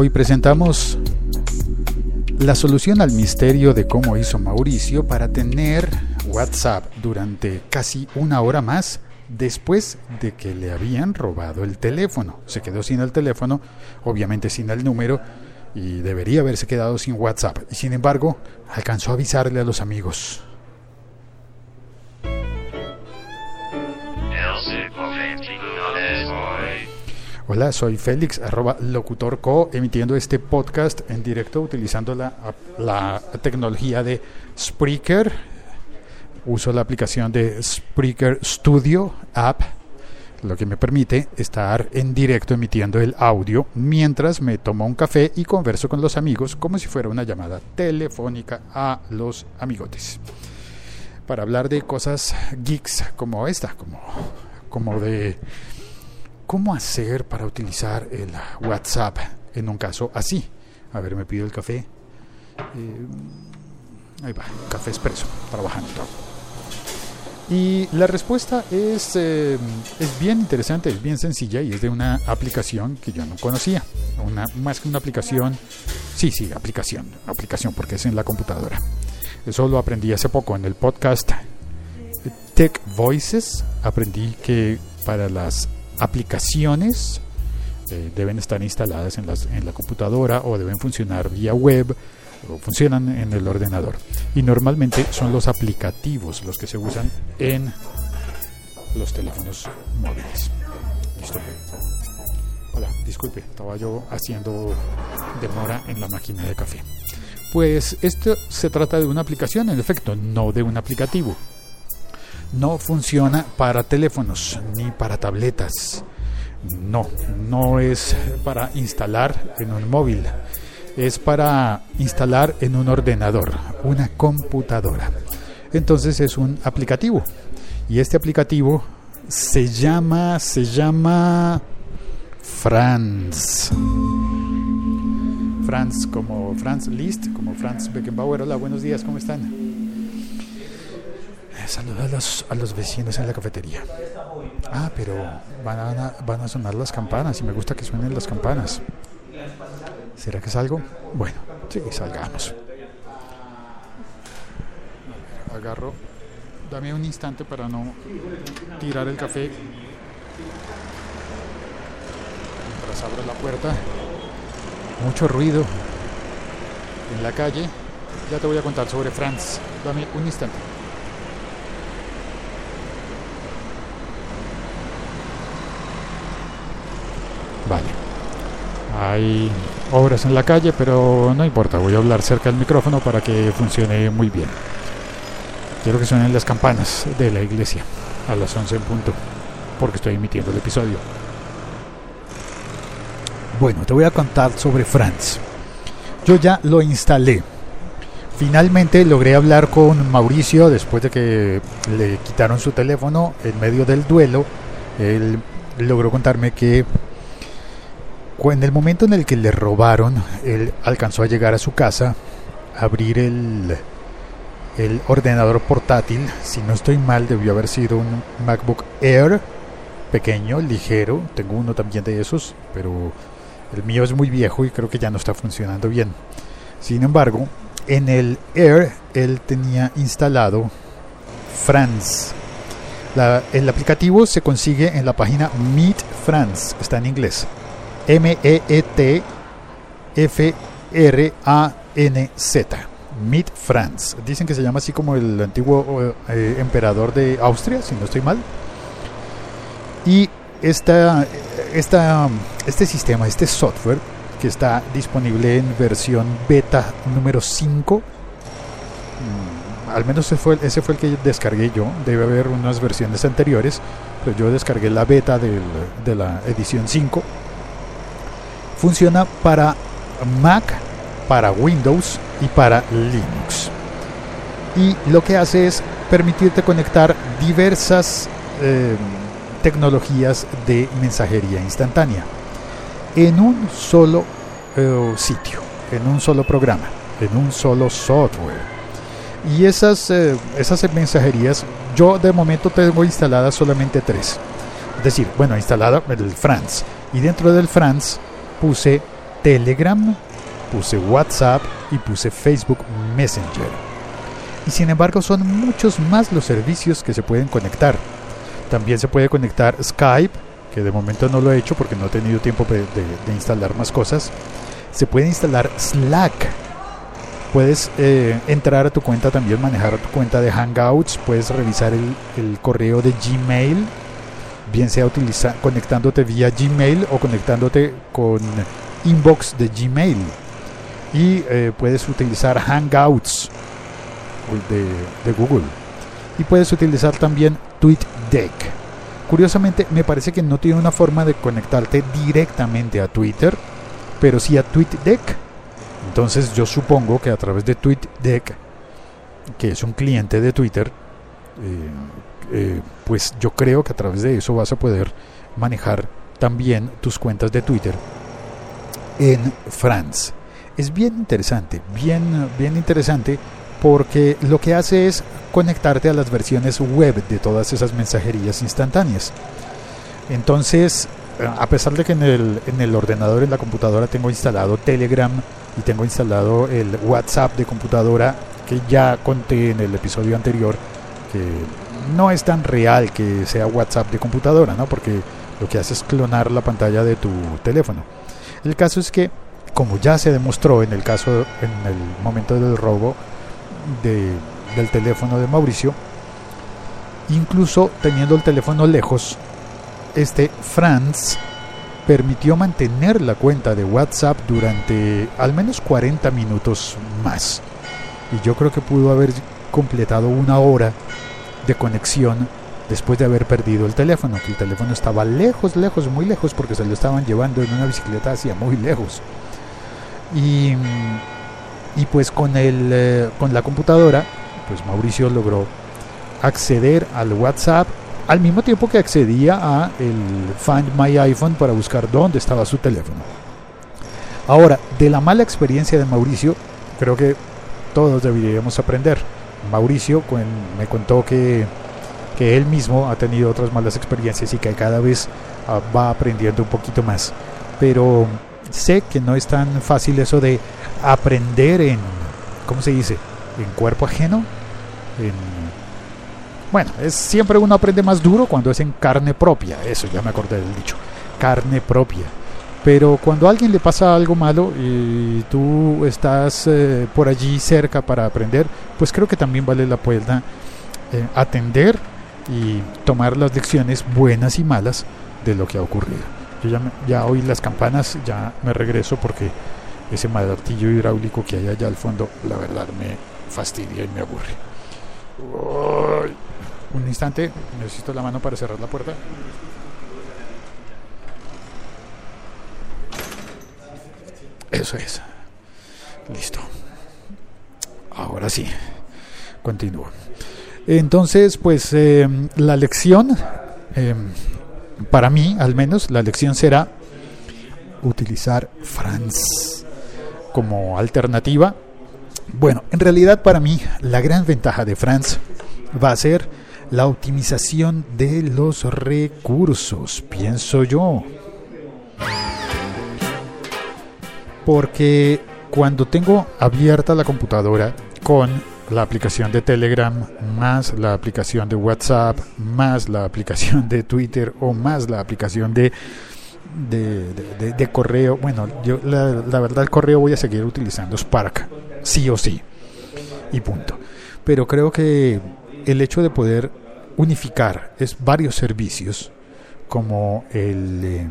Hoy presentamos la solución al misterio de cómo hizo Mauricio para tener WhatsApp durante casi una hora más después de que le habían robado el teléfono. Se quedó sin el teléfono, obviamente sin el número, y debería haberse quedado sin WhatsApp. Sin embargo, alcanzó a avisarle a los amigos. Hola, soy Félix, arroba locutorco, emitiendo este podcast en directo utilizando la, tecnología de Spreaker. Uso la aplicación de Spreaker Studio App, lo que me permite estar en directo emitiendo el audio mientras me tomo un café y converso con los amigos como si fuera una llamada telefónica a los amigotes. Para hablar de cosas geeks como esta, como, como de ¿Cómo hacer para utilizar el WhatsApp en un caso así? A ver, me pido el café. Eh, ahí va, café expreso, trabajando. Y la respuesta es, eh, es bien interesante, es bien sencilla y es de una aplicación que yo no conocía. Una, más que una aplicación, sí, sí, aplicación, aplicación porque es en la computadora. Eso lo aprendí hace poco en el podcast Tech Voices. Aprendí que para las aplicaciones eh, deben estar instaladas en, las, en la computadora o deben funcionar vía web o funcionan en el ordenador. Y normalmente son los aplicativos los que se usan en los teléfonos móviles. Hola, disculpe, estaba yo haciendo demora en la máquina de café. Pues esto se trata de una aplicación, en efecto, no de un aplicativo no funciona para teléfonos ni para tabletas. No, no es para instalar en un móvil. Es para instalar en un ordenador, una computadora. Entonces es un aplicativo. Y este aplicativo se llama, se llama Franz. Franz como Franz Liszt, como Franz Beckenbauer. Hola, buenos días, ¿cómo están? Saluda a los, vecinos en la cafetería. Ah, pero van a, van a sonar las campanas y me gusta que suenen las campanas. ¿Será que salgo? Bueno, sí, salgamos. Agarro. Dame un instante para no tirar el café. Mientras abro la puerta. Mucho ruido en la calle. Ya te voy a contar sobre Franz. Dame un instante. Vale. Hay obras en la calle, pero no importa, voy a hablar cerca del micrófono para que funcione muy bien. Quiero que suenen las campanas de la iglesia a las 11 en punto, porque estoy emitiendo el episodio. Bueno, te voy a contar sobre Franz. Yo ya lo instalé. Finalmente logré hablar con Mauricio después de que le quitaron su teléfono en medio del duelo. Él logró contarme que en el momento en el que le robaron, él alcanzó a llegar a su casa, abrir el, el ordenador portátil. Si no estoy mal, debió haber sido un MacBook Air pequeño, ligero. Tengo uno también de esos, pero el mío es muy viejo y creo que ya no está funcionando bien. Sin embargo, en el Air él tenía instalado France. el aplicativo se consigue en la página Meet France, está en inglés. M-E-E-T-F-R-A-N-Z. Meet Franz. Dicen que se llama así como el antiguo eh, emperador de Austria, si no estoy mal. Y esta, esta, este sistema, este software, que está disponible en versión beta número 5, mm, al menos ese fue, ese fue el que descargué yo. Debe haber unas versiones anteriores, pero yo descargué la beta de la edición 5 Funciona para Mac, para Windows y para Linux. Y lo que hace es permitirte conectar diversas eh, tecnologías de mensajería instantánea en un solo eh, sitio, en un solo programa, en un solo software. Y esas, eh, esas mensajerías, yo de momento tengo instaladas solamente tres. Es decir, bueno, instalada el France. Y dentro del France puse Telegram, puse WhatsApp y puse Facebook Messenger. Y sin embargo son muchos más los servicios que se pueden conectar. También se puede conectar Skype, que de momento no lo he hecho porque no he tenido tiempo de, instalar más cosas. Se puede instalar Slack. Puedes eh, entrar a tu cuenta también, manejar tu cuenta de Hangouts. Puedes revisar el, correo de Gmail, bien sea conectándote vía Gmail o conectándote con inbox de Gmail. Y eh, puedes utilizar Hangouts de, de Google. Y puedes utilizar también TweetDeck. Curiosamente, me parece que no tiene una forma de conectarte directamente a Twitter, pero sí a TweetDeck. Entonces yo supongo que a través de TweetDeck, que es un cliente de Twitter, eh, eh, pues yo creo que a través de eso vas a poder manejar también tus cuentas de Twitter en France. Es bien interesante, bien, bien interesante porque lo que hace es conectarte a las versiones web de todas esas mensajerías instantáneas. Entonces, a pesar de que en el, en el ordenador, en la computadora, tengo instalado Telegram y tengo instalado el WhatsApp de computadora, que ya conté en el episodio anterior, que no es tan real que sea WhatsApp de computadora, ¿no? Porque lo que hace es clonar la pantalla de tu teléfono. El caso es que, como ya se demostró en el caso, en el momento del robo, del teléfono de Mauricio, incluso teniendo el teléfono lejos, este Franz permitió mantener la cuenta de WhatsApp durante al menos 40 minutos más. Y yo creo que pudo haber completado una hora de conexión después de haber perdido el teléfono, que el teléfono estaba lejos, lejos, muy lejos, porque se lo estaban llevando en una bicicleta hacia muy lejos. Y y pues con, el, eh, con la computadora, pues Mauricio logró acceder al WhatsApp al mismo tiempo que accedía a el Find My iPhone para buscar dónde estaba su teléfono. Ahora, de la mala experiencia de Mauricio, creo que todos deberíamos aprender. Mauricio me contó que, que él mismo ha tenido otras malas experiencias y que cada vez ah, va aprendiendo un poquito más. Pero sé que no es tan fácil eso de aprender en, ¿cómo se dice? En cuerpo ajeno. bueno, es siempre uno aprende más duro cuando es en carne propia. Eso ya me acordé del dicho. Carne propia. Pero cuando a alguien le pasa algo malo y tú estás eh, por allí cerca para aprender, pues creo que también vale la pena eh, atender y tomar las lecciones buenas y malas de lo que ha ocurrido. Yo ya, ya oí las campanas, ya me regreso porque ese martillo hidráulico que hay allá al fondo, la verdad me fastidia y me aburre. Un instante, necesito la mano para cerrar la puerta. Eso es. Listo. Ahora sí. Continúo. Entonces, pues eh, la lección, eh, para mí al menos, la lección será utilizar France como alternativa. Bueno, en realidad para mí la gran ventaja de France va a ser la optimización de los recursos, pienso yo. Porque cuando tengo abierta la computadora con la aplicación de Telegram, más la aplicación de WhatsApp, más la aplicación de Twitter o más la aplicación de de, correo, bueno, yo la, verdad el correo voy a seguir utilizando Spark, sí o sí, y punto. Pero creo que el hecho de poder unificar es varios servicios como el, eh,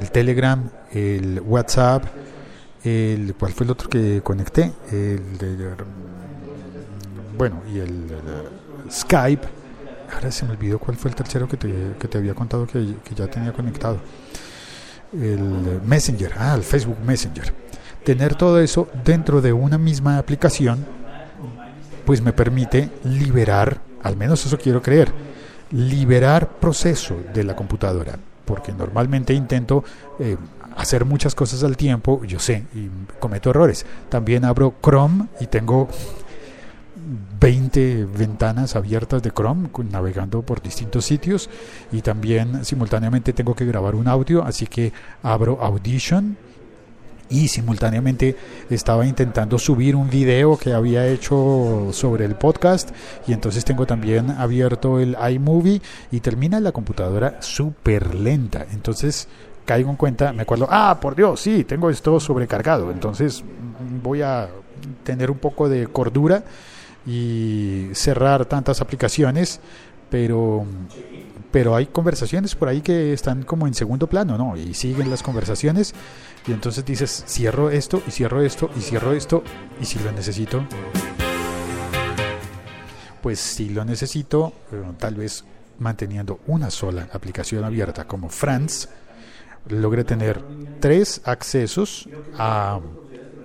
el Telegram, el WhatsApp, el ¿cuál fue el otro que conecté? El bueno, y el, Skype. Ahora se me olvidó cuál fue el tercero que te, que te había contado que, que ya tenía conectado el Messenger, ah, el Facebook Messenger. Tener todo eso dentro de una misma aplicación, pues me permite liberar, al menos eso quiero creer, liberar proceso de la computadora, porque normalmente intento eh, hacer muchas cosas al tiempo, yo sé, y cometo errores. También abro Chrome y tengo 20 ventanas abiertas de Chrome navegando por distintos sitios y también simultáneamente tengo que grabar un audio, así que abro Audition y simultáneamente estaba intentando subir un video que había hecho sobre el podcast y entonces tengo también abierto el iMovie y termina la computadora súper lenta. Entonces caigo en cuenta, me acuerdo, ah, por Dios, sí, tengo esto sobrecargado. Entonces voy a tener un poco de cordura y cerrar tantas aplicaciones, pero pero hay conversaciones por ahí que están como en segundo plano, ¿no? Y siguen las conversaciones y entonces dices, cierro esto y cierro esto y cierro esto y si lo necesito, pues si lo necesito, eh, tal vez manteniendo una sola aplicación abierta como France, logre tener tres accesos a,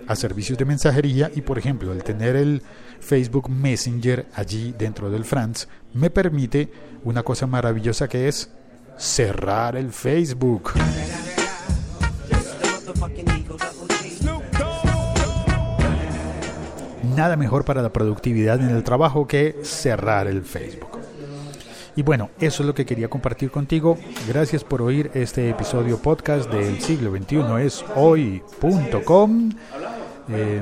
a servicios de mensajería y por ejemplo el tener el Facebook Messenger allí dentro del France me permite una cosa maravillosa que es cerrar el Facebook. Nada mejor para la productividad en el trabajo que cerrar el Facebook. Y bueno, eso es lo que quería compartir contigo. Gracias por oír este episodio podcast del siglo XXI es hoy.com. Eh,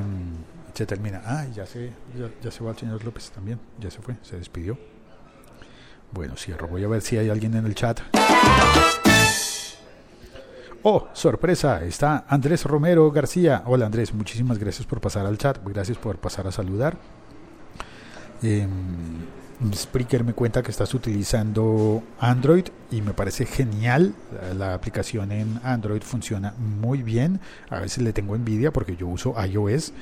se termina. Ah, ya se, ya, ya se va el señor López también. Ya se fue, se despidió. Bueno, cierro. Voy a ver si hay alguien en el chat. Oh, sorpresa, está Andrés Romero García. Hola Andrés, muchísimas gracias por pasar al chat, gracias por pasar a saludar. Eh, Spreaker me cuenta que estás utilizando Android y me parece genial. La, aplicación en Android funciona muy bien. A veces le tengo envidia porque yo uso iOS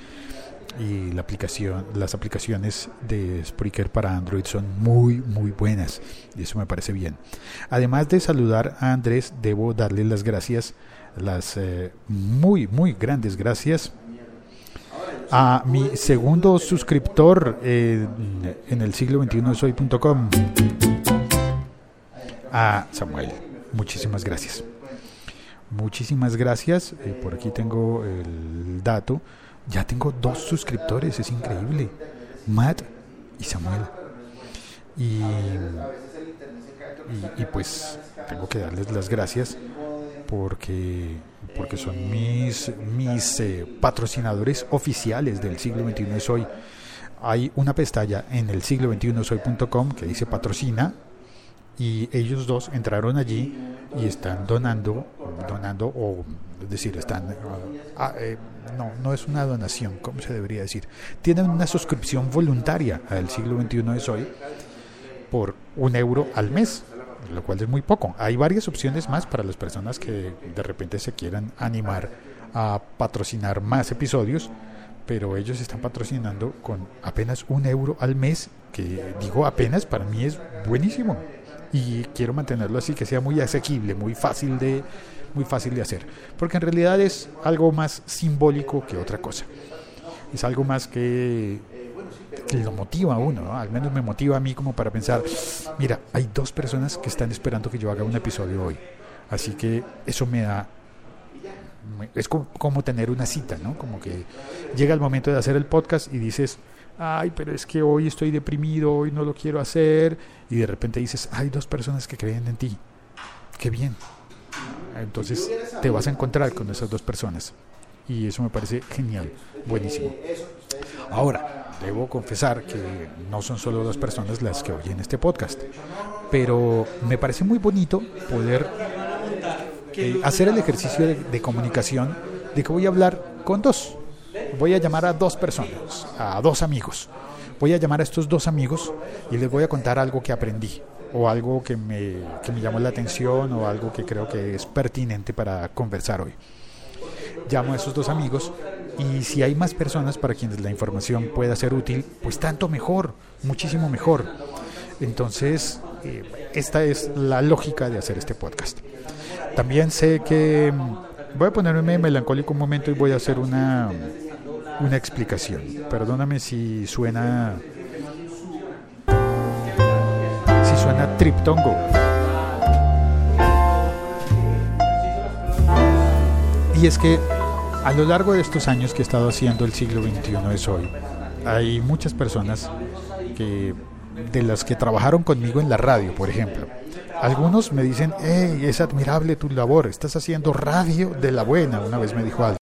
y la aplicación, las aplicaciones de Spreaker para Android son muy muy buenas y eso me parece bien. Además de saludar a Andrés, debo darle las gracias, las eh, muy muy grandes gracias a mi segundo suscriptor eh, en el siglo 21 soy.com a Samuel. Muchísimas gracias. Muchísimas gracias. Eh, por aquí tengo el dato. Ya tengo dos suscriptores, es increíble. Matt y Samuel. Y, y, y, pues tengo que darles las gracias porque, porque son mis, mis eh, patrocinadores oficiales del siglo XXI es hoy. Hay una pestaña en el siglo XXI soy.com que dice patrocina y ellos dos entraron allí y están donando, donando o es decir, están, uh, eh, no, no es una donación, ¿cómo se debería decir? Tienen una suscripción voluntaria al siglo XXI es hoy por un euro al mes, lo cual es muy poco. Hay varias opciones más para las personas que de repente se quieran animar a patrocinar más episodios, pero ellos están patrocinando con apenas un euro al mes, que digo apenas, para mí es buenísimo y quiero mantenerlo así, que sea muy asequible, muy fácil de, muy fácil de hacer, porque en realidad es algo más simbólico que otra cosa. Es algo más que, que lo motiva a uno, ¿no? al menos me motiva a mí como para pensar, mira, hay dos personas que están esperando que yo haga un episodio hoy, así que eso me da es como, tener una cita, ¿no? Como que llega el momento de hacer el podcast y dices, ay, pero es que hoy estoy deprimido, hoy no lo quiero hacer, y de repente dices, hay dos personas que creen en ti, qué bien. Entonces te vas a encontrar con esas dos personas, y eso me parece genial, buenísimo. Ahora, debo confesar que no son solo dos personas las que oyen este podcast, pero me parece muy bonito poder eh, hacer el ejercicio de, de comunicación de que voy a hablar con dos voy a llamar a dos personas, a dos amigos. Voy a llamar a estos dos amigos y les voy a contar algo que aprendí o algo que me, que me llamó la atención o algo que creo que es pertinente para conversar hoy. Llamo a esos dos amigos y si hay más personas para quienes la información pueda ser útil, pues tanto mejor, muchísimo mejor. Entonces, eh, esta es la lógica de hacer este podcast. También sé que mm, voy a ponerme melancólico un momento y voy a hacer una una explicación. Perdóname si suena si suena triptongo. Y es que a lo largo de estos años que he estado haciendo el siglo XXI es hoy, hay muchas personas que de las que trabajaron conmigo en la radio, por ejemplo. Algunos me dicen, hey, es admirable tu labor, estás haciendo radio de la buena, una vez me dijo alguien.